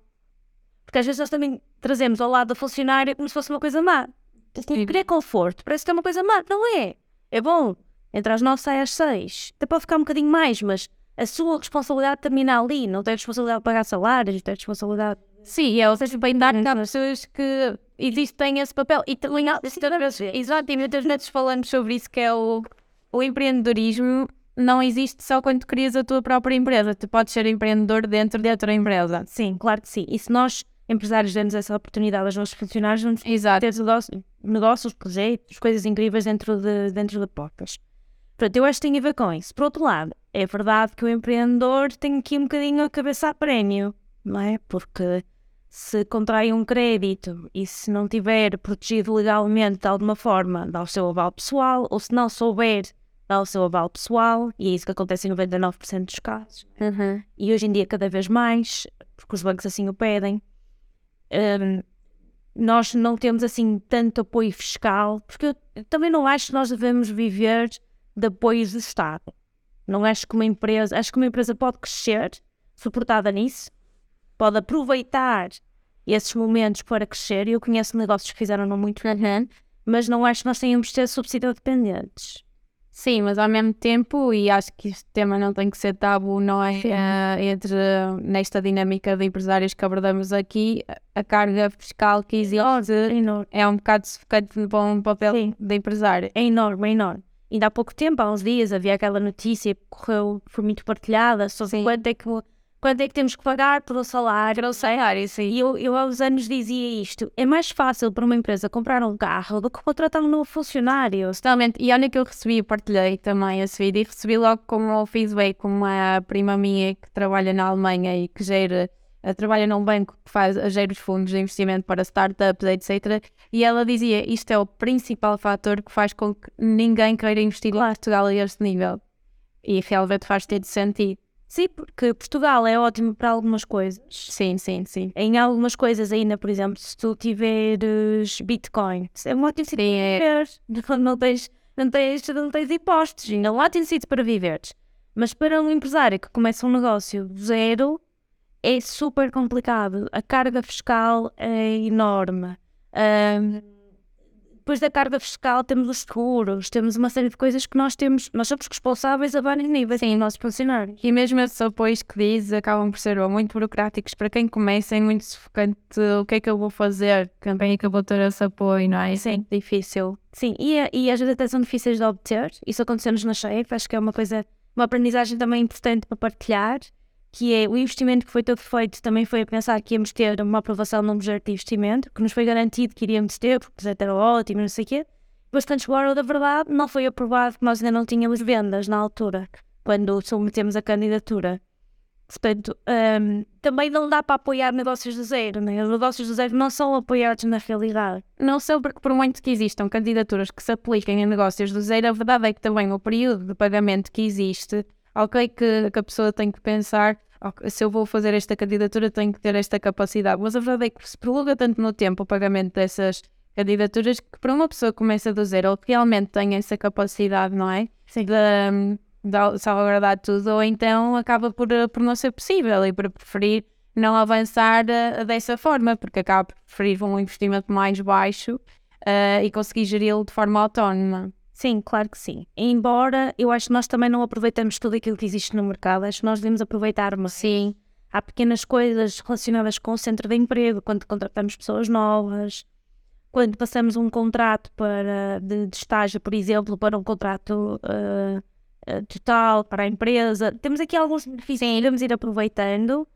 Porque às vezes nós também trazemos ao lado da funcionária como se fosse uma coisa má. Sim. Querer conforto parece que é uma coisa má. Não é. É bom. Entre as nove sai às seis. Até pode ficar um bocadinho mais, mas a sua responsabilidade termina ali. Não tem responsabilidade de pagar salários, tem responsabilidade. Sim, é, ou seja, bem dar há pessoas que existem esse papel. E também há, exato, e muitas vezes falamos sobre isso, que é o, o empreendedorismo não existe só quando crias a tua própria empresa. Tu podes ser empreendedor dentro de outra empresa. Sim, claro que sim. E se nós, empresários, damos essa oportunidade aos nossos funcionários, vamos Exato. ter negócios, negócios, projetos, coisas incríveis dentro de, dentro de portas. Portanto, eu acho que tem a ver com isso. Por outro lado, é verdade que o empreendedor tem aqui um bocadinho a cabeça a prémio, não é? Porque se contrai um crédito e se não tiver protegido legalmente de alguma forma, dá o seu aval pessoal, ou se não souber, dá o seu aval pessoal, e é isso que acontece em 99% dos casos. E hoje em dia, cada vez mais, porque os bancos assim o pedem, hum, nós não temos assim tanto apoio fiscal, porque eu também não acho que nós devemos viver de apoios do Estado. Não acho que uma empresa, acho que uma empresa pode crescer suportada nisso, pode aproveitar esses momentos para crescer. e Eu conheço negócios que fizeram não muito bem, mas não acho que nós tenhamos de ser subsídio dependentes. Sim, mas ao mesmo tempo, e acho que este tema não tem que ser tabu, não é? Eh, entre nesta dinâmica de empresários que abordamos aqui, a carga fiscal que existe enorme. é um bocado sufocante para um papel Sim. de empresário. É enorme, é enorme. Ainda há pouco tempo, há uns dias, havia aquela notícia que correu, foi muito partilhada sobre Sim. quanto é, que, quanto é que temos que pagar pelo salário. Pelo salário, sim. E eu, eu há uns anos dizia isto: é mais fácil para uma empresa comprar um carro do que contratar um novo funcionário. Totalmente. E olha que eu recebi, partilhei também esse vídeo e recebi logo como feedback com uma prima minha que trabalha na Alemanha e que gera, eh, trabalha num banco que faz, gera os fundos de investimento para startups, etc. E ela dizia, isto é o principal fator que faz com que ninguém queira investir em Portugal a este nível. E realmente faz todo sentido. Sim, porque Portugal é ótimo para algumas coisas. Sim, sim, sim. Em algumas coisas ainda, por exemplo, se tu tiveres Bitcoin, é um ótimo sítio para é. viver. Não tens, não, tens, não tens impostos, ainda é um ótimo sítio para viveres. Mas para um empresário que começa um negócio do zero, é super complicado. A carga fiscal é enorme. Ahm, depois da carga fiscal temos os seguros, temos uma série de coisas que nós temos, nós somos responsáveis a vários níveis, sim, nossos funcionários. E mesmo esses apoios que diz acabam por ser muito burocráticos para quem começa, é muito sufocante. O que é que eu vou fazer? Também é que eu vou ter esse apoio, não é? Sim. É difícil. Sim, e, e às vezes até são difíceis de obter. Isso aconteceu-nos na Shape, acho que é uma coisa, uma aprendizagem também importante para partilhar, que é o investimento que foi todo feito também foi a pensar que íamos ter uma aprovação num projeto de investimento, que nos foi garantido que iríamos ter, porque o projeto era ótimo, não sei o quê. Bastante chegou a hora da verdade, não foi aprovado, porque nós ainda não tínhamos vendas na altura, quando submetemos a candidatura. Portanto, hum, também não dá para apoiar negócios do zero, né? Os negócios do zero não são apoiados na realidade. Não sei porque por muito que existam candidaturas que se apliquem a negócios do zero, a verdade é que também o período de pagamento que existe, ok que, que a pessoa tem que pensar, se eu vou fazer esta candidatura tenho que ter esta capacidade, mas a verdade é que se prolonga tanto no tempo o pagamento dessas candidaturas que para uma pessoa que começa do zero ou que realmente tem essa capacidade, não é? Sim. De, de salvaguardar tudo, ou então acaba por, por não ser possível e por preferir não avançar eh, dessa forma, porque acaba por preferir um investimento mais baixo eh, e conseguir geri-lo de forma autónoma. Sim, claro que sim. Embora eu acho que nós também não aproveitamos tudo aquilo que existe no mercado, acho que nós devemos aproveitar, mas Sim, há pequenas coisas relacionadas com o centro de emprego, quando contratamos pessoas novas, quando passamos um contrato para, de, de estágio, por exemplo, para um contrato ah, total para a empresa. Temos aqui alguns benefícios que devemos ir aproveitando.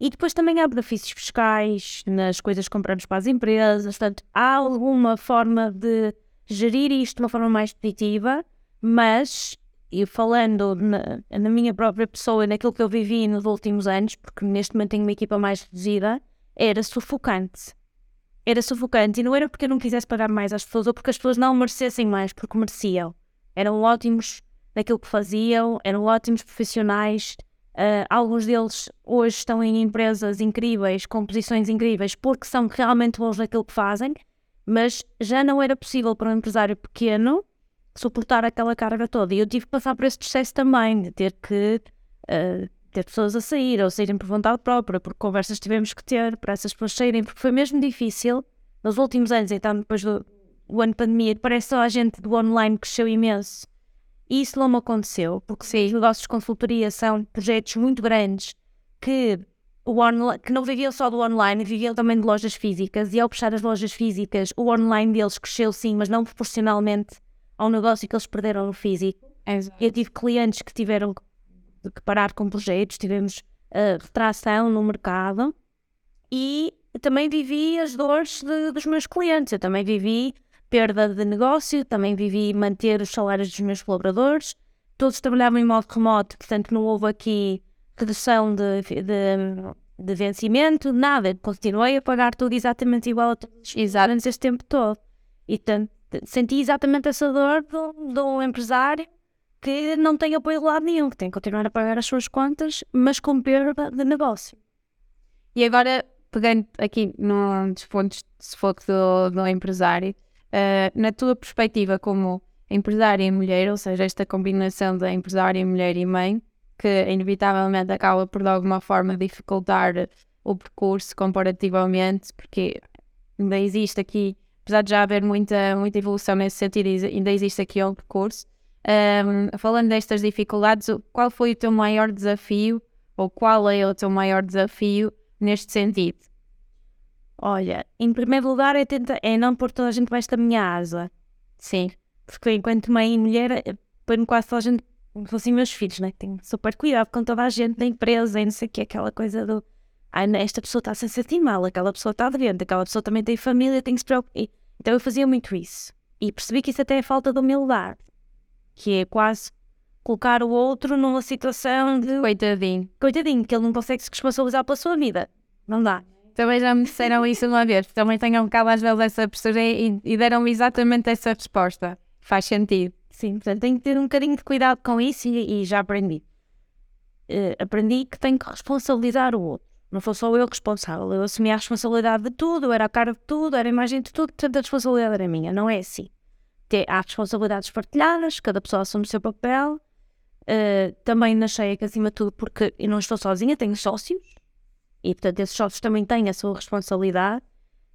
E depois também há benefícios fiscais nas coisas que compramos para as empresas. Portanto, há alguma forma de gerir isto de uma forma mais positiva, mas, e falando na, na minha própria pessoa, naquilo que eu vivi nos últimos anos, porque neste momento tenho uma equipa mais reduzida, era sufocante. Era sufocante. E não era porque eu não quisesse pagar mais às pessoas ou porque as pessoas não merecessem mais, porque mereciam. Eram ótimos naquilo que faziam, eram ótimos profissionais. Ah, alguns deles hoje estão em empresas incríveis, com posições incríveis, porque são realmente bons naquilo que fazem, mas já não era possível para um empresário pequeno suportar aquela carga toda. E eu tive que passar por esse processo também, de ter que uh, ter pessoas a sair, ou saírem por vontade própria, porque conversas tivemos que ter para essas pessoas saírem, porque foi mesmo difícil nos últimos anos, então depois do, ano de pandemia, parece só a gente do online cresceu imenso. E isso não me aconteceu, porque sim, os negócios de consultoria são projetos muito grandes que, online, que não viviam só do online, viviam também de lojas físicas, e ao fechar as lojas físicas, o online deles cresceu sim, mas não proporcionalmente ao negócio que eles perderam no físico. Exato. Eu tive clientes que tiveram que parar com projetos, tivemos uh, retração no mercado e também vivi as dores de, dos meus clientes. Eu também vivi perda de negócio, também vivi manter os salários dos meus colaboradores. Todos trabalhavam em modo remoto, portanto não houve aqui redução de, de, de vencimento, nada. Continuei a pagar tudo exatamente igual a todos os este tempo todo. E senti exatamente essa dor do, do empresário que não tem apoio de lado nenhum, que tem que continuar a pagar as suas contas, mas com perda de negócio. E agora, pegando aqui num dos pontos de foco do, do empresário, uh, na tua perspectiva como empresária e mulher, ou seja, esta combinação de empresária, mulher e mãe, que inevitavelmente acaba por de alguma forma dificultar o percurso comparativamente, porque ainda existe aqui, apesar de já haver muita, muita evolução nesse sentido, ainda existe aqui um percurso. Um, falando destas dificuldades, qual foi o teu maior desafio ou qual é o teu maior desafio neste sentido? Olha, em primeiro lugar é, tenta, é não pôr toda a gente debaixo da minha asa. Sim. Porque enquanto mãe e mulher, eh, põe quase toda a gente, como fossem meus filhos, né? Tenho super cuidado com toda a gente da empresa e não sei o que, aquela coisa do. Ai, esta pessoa está a se sentir mal, aquela pessoa está doente, aquela pessoa também tem família, tem que se preocupar. Então eu fazia muito isso. E percebi que isso até é falta de humildade. Que é quase colocar o outro numa situação de. Coitadinho. Coitadinho, que ele não consegue se responsabilizar pela sua vida. Não dá. Também já me disseram isso uma vez. Também tenho um bocado às vezes essa postura e, e deram-me exatamente essa resposta. Faz sentido. Sim, portanto tenho que ter um bocadinho de cuidado com isso e, e já aprendi. Uh, aprendi que tenho que responsabilizar o outro. Não sou só eu responsável. Eu assumi a responsabilidade de tudo, eu era a cara de tudo, era a imagem de tudo, portanto a responsabilidade era minha. Não é assim. Tem, há responsabilidades partilhadas, cada pessoa assume o seu papel. Uh, também nascei que acima de tudo, porque eu não estou sozinha, tenho sócios e portanto, esses sócios também têm a sua responsabilidade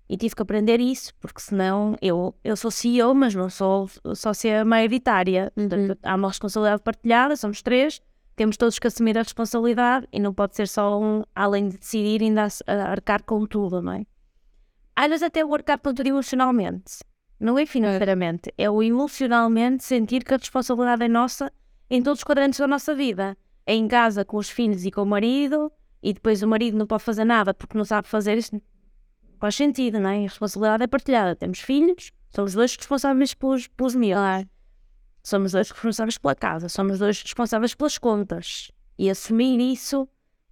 e tive que aprender isso, porque senão eu, eu sou CEO, mas não sou sócia maioritária. Uhum. Portanto, há uma responsabilidade partilhada, somos três, temos todos que assumir a responsabilidade e não pode ser só um, além de decidir, ainda arcar com tudo, não é? Às vezes até o arcar com tudo emocionalmente. Não é financeiramente, é o emocionalmente sentir que a responsabilidade é nossa em todos os quadrantes da nossa vida. É em casa com os filhos e com o marido, e depois o marido não pode fazer nada porque não sabe fazer isso, faz sentido, não é? A responsabilidade é partilhada. Temos filhos, somos dois responsáveis pelos, pelos meus. Somos dois responsáveis pela casa, somos dois responsáveis pelas contas. E assumir isso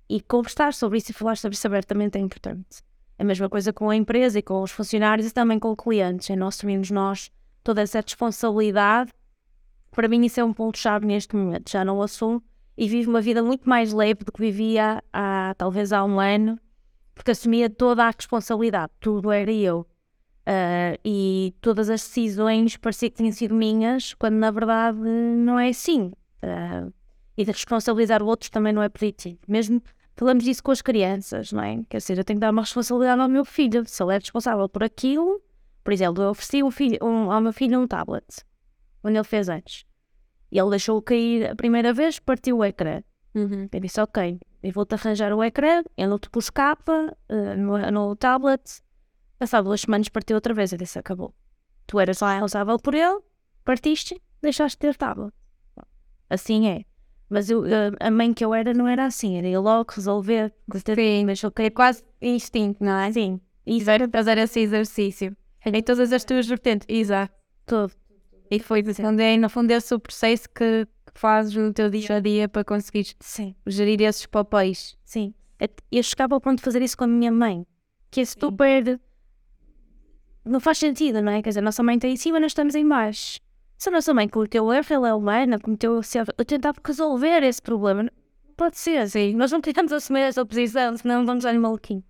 e conversar sobre isso e falar sobre isso abertamente é importante. A mesma coisa com a empresa e com os funcionários e também com clientes. É nós assumirmos nós toda essa responsabilidade. Para mim isso é um ponto-chave neste momento. Já não assumo e vivo uma vida muito mais leve do que vivia há talvez há um ano, porque assumia toda a responsabilidade, tudo era eu. Uh, e todas as decisões parecia que tinham sido minhas, quando na verdade não é assim. Uh, e de responsabilizar o outro também não é positivo. Mesmo falamos disso com as crianças, não é? Quer dizer, eu tenho que dar uma responsabilidade ao meu filho. Se ele é responsável por aquilo, por exemplo, eu ofereci um filho, um, ao meu filho um tablet, quando ele fez antes. E ele deixou cair a primeira vez, partiu o ecrã. Uhum. Eu disse, ok, eu vou-te arranjar o ecrã. Ele não te pôs capa uh, no, no tablet. Passado duas semanas partiu outra vez. Eu disse, acabou. Tu eras responsável por ele, partiste, deixaste de ter tablet. Assim é. Mas eu, a mãe que eu era não era assim. Era ir logo resolver. Sim, deixou cair quase instinto, não é? Sim. Era fazer esse exercício. Em todas as tuas vertentes. Exato. Tudo. E foi onde é, no fundo, esse o processo que fazes no teu dia a dia para conseguir Sim. gerir esses papéis. Sim. Eu chegava ao ponto de fazer isso com a minha mãe, que é super. Não faz sentido, não é? Quer dizer, a nossa mãe está em cima, nós estamos em baixo. Se a nossa mãe cometeu erro, ela é humana, cometeu erro. Eu tentava resolver esse problema. Pode ser, assim. Nós não tentamos assumir essa oposição, senão vamos dar maluquinho.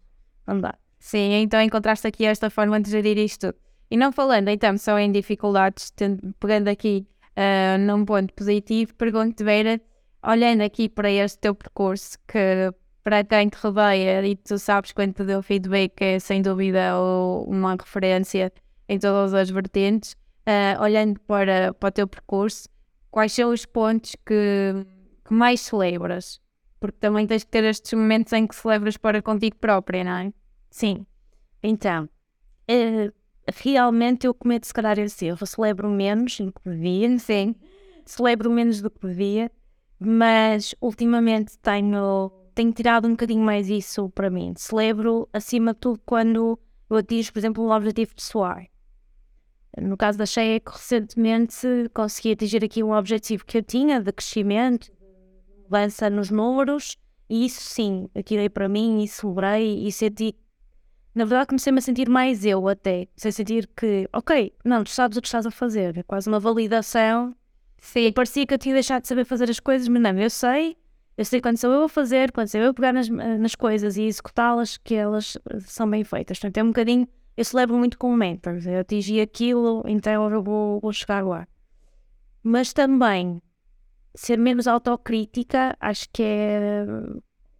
Não dá. Sim, então encontraste aqui esta forma de gerir isto. E não falando então só em dificuldades, tendo, pegando aqui uh, num ponto positivo, pergunto-te, Vera, olhando aqui para este teu percurso, que para quem te rodeia e tu sabes quando te deu feedback é sem dúvida uma referência em todas as vertentes, uh, olhando para, para o teu percurso, quais são os pontos que, que mais celebras? Porque também tens que ter estes momentos em que celebras para contigo própria, não é? Sim. Então, uh, realmente eu cometo se calhar esse erro. Celebro menos do que devia, sim. Celebro menos do que devia, mas ultimamente tenho, tenho tirado um bocadinho mais isso para mim. Celebro acima de tudo quando eu atingo, por exemplo, um objetivo pessoal. No caso da Cheia, recentemente consegui atingir aqui um objetivo que eu tinha de crescimento, de mudança nos números, e isso sim, aquilo para mim e celebrei e senti. Na verdade, comecei-me a sentir mais eu até. Comecei a sentir que, ok, não, tu sabes o que estás a fazer. É quase uma validação. Sim. Parecia que eu tinha deixado de saber fazer as coisas, mas não, eu sei. Eu sei quando sou eu a fazer, quando sou eu a pegar nas, nas coisas e executá-las, que elas são bem feitas. Portanto, é um bocadinho eu celebro muito com mentors. Eu atingi aquilo, então eu vou, vou chegar lá. Mas também ser menos autocrítica, acho que é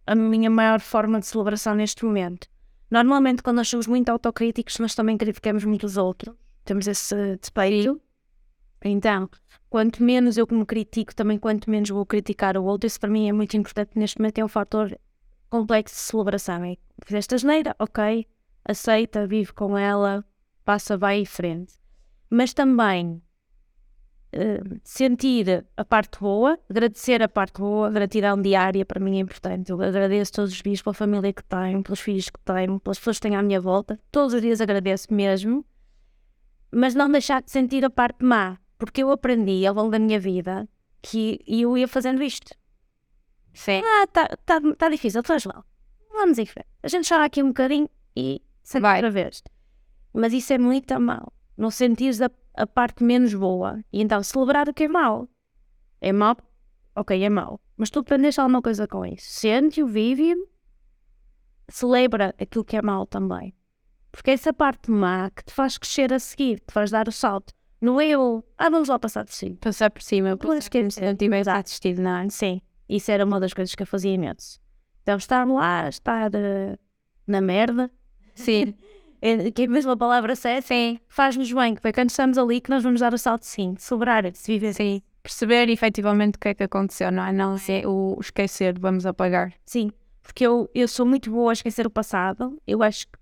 a minha maior forma de celebração neste momento. Normalmente, quando nós somos muito autocríticos, nós também criticamos muito os outros. Temos esse despeito. Então, quanto menos eu me critico, também quanto menos vou criticar o outro. Isso para mim é muito importante. Neste momento é um fator complexo de celebração. É, fizeste a geneira, ok, aceita, vive com ela, passa, vai em frente. Mas também uh, sentir a parte boa, agradecer a parte boa, gratidão diária para mim é importante. Eu agradeço todos os dias pela família que tenho, pelos filhos que tenho, pelas pessoas que tenho à minha volta. Todos os dias agradeço mesmo, mas não deixar de sentir a parte má, porque eu aprendi ao longo da minha vida que eu ia fazendo isto. Sim. Ah, tá, tá, tá difícil, faz mal. Vamos em frente. A gente chora aqui um bocadinho e Vai. outra vez. Mas isso é muito mal. Não sentires a, a parte menos boa. E então celebrar o que é mau. É mau? Ok, é mau. Mas tu aprendeste alguma coisa com isso. Sente-o, vive-o. Celebra aquilo que é mau também. Porque é essa parte má que te faz crescer a seguir, te faz dar o salto. Não é eu, ah, vamos lá passar por cima. Passar por cima, pois que se não tivesse assistido, não? Sim, isso era uma das coisas que eu fazia imenso. Então, estar lá, estar uh, na merda, Sim. É, que é a palavra certa, sim. faz-nos bem, que foi quando estamos ali que nós vamos dar o salto sim, sobrar, se viver. Sim, perceber efetivamente o que é que aconteceu, não é? Não é o esquecer, vamos apagar. Sim, porque eu, eu sou muito boa a esquecer o passado, eu acho que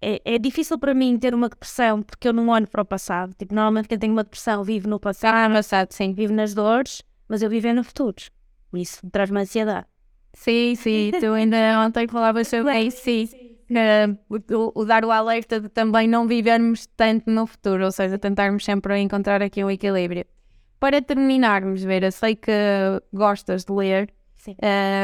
é, é difícil para mim ter uma depressão porque eu não olho para o passado. Tipo, normalmente quem tem uma depressão vive no passado, ah, passado sim. vive nas dores, mas eu vivo no futuro. Isso traz-me ansiedade. Sim, sim, tu ainda ontem falavas sobre isso, sim. Sim o, o, dar o alerta de também não vivermos tanto no futuro, ou seja, tentarmos sempre encontrar aqui um equilíbrio. Para terminarmos, Vera, sei que gostas de ler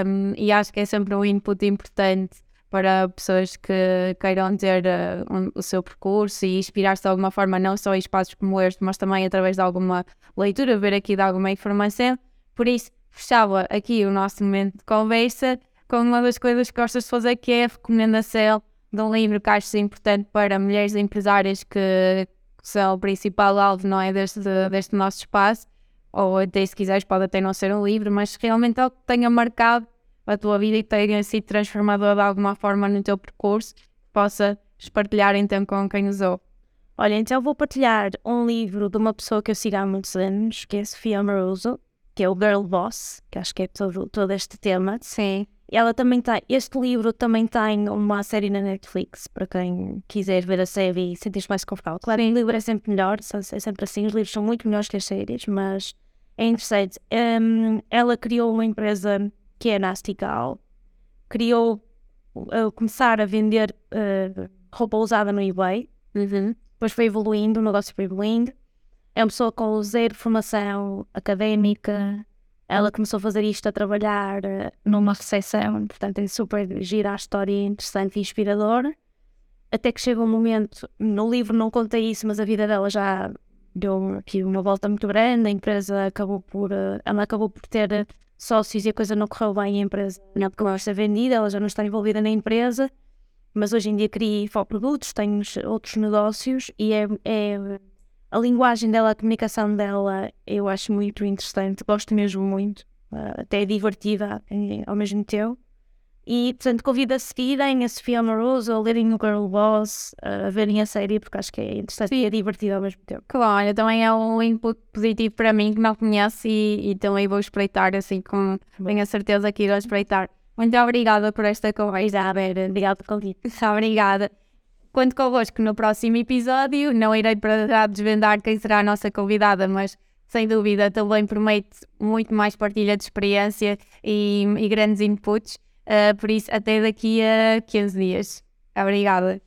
um, e acho que é sempre um input importante para pessoas que queiram ter uh, um, o seu percurso e inspirar-se de alguma forma, não só em espaços como este, mas também através de alguma leitura, ver aqui de alguma informação. Por isso, fechava aqui o nosso momento de conversa com uma das coisas que gostas de fazer, que é a recomendação de um livro que acho importante para mulheres empresárias que são o principal alvo, não é, deste, deste nosso espaço, ou até se quiseres pode até não ser um livro, mas realmente é algo que tenha marcado a tua vida e tenha sido transformador de alguma forma no teu percurso, possa partilhar então com quem usou. Olha, então vou partilhar um livro de uma pessoa que eu sigo há muitos anos, que é Sofia Amoroso, que é o Girl Boss, que acho que é todo, todo este tema. Sim. Ela também tem, este livro também tem uma série na Netflix, para quem quiser ver a série e sentir-se mais confortável. Claro, o livro é sempre melhor, é sempre assim, os livros são muito melhores que as séries, mas é interessante. Um, ela criou uma empresa que é a Nastigal, criou, uh, começar a vender uh, roupa usada no eBay, uhum. depois foi evoluindo, o negócio foi evoluindo. É uma pessoa com zero formação académica, ela começou a fazer isto a trabalhar uh, numa recepção, portanto é super gira a história, interessante e inspiradora. Até que chega um momento, no livro não conta isso, mas a vida dela já deu aqui uma volta muito grande, a empresa acabou por, uh, ela acabou por ter uh, sócios e a coisa não correu bem, a empresa não acabou ser vendida, ela já não está envolvida na empresa, mas hoje em dia cria infoprodutos, tem outros negócios e é, é a linguagem dela, a comunicação dela, eu acho muito interessante, gosto mesmo muito, uh, até é divertida ao mesmo tempo. E, portanto, convido a seguirem a Sofia Amoroso, a lerem o Girl Boss, a verem a série, porque acho que é interessante e é divertido ao mesmo tempo. Claro, também é um input positivo para mim que não conheço e, e também vou espreitar, assim, com, tenho a certeza que irão espreitar. Muito obrigada por esta conversa, Vera. Obrigada pelo convite. Obrigada. Conto convosco no próximo episódio. Não irei para já desvendar quem será a nossa convidada, mas sem dúvida também promete muito mais partilha de experiência e, e grandes inputs. Uh, por isso, até daqui a 15 dias. Obrigada.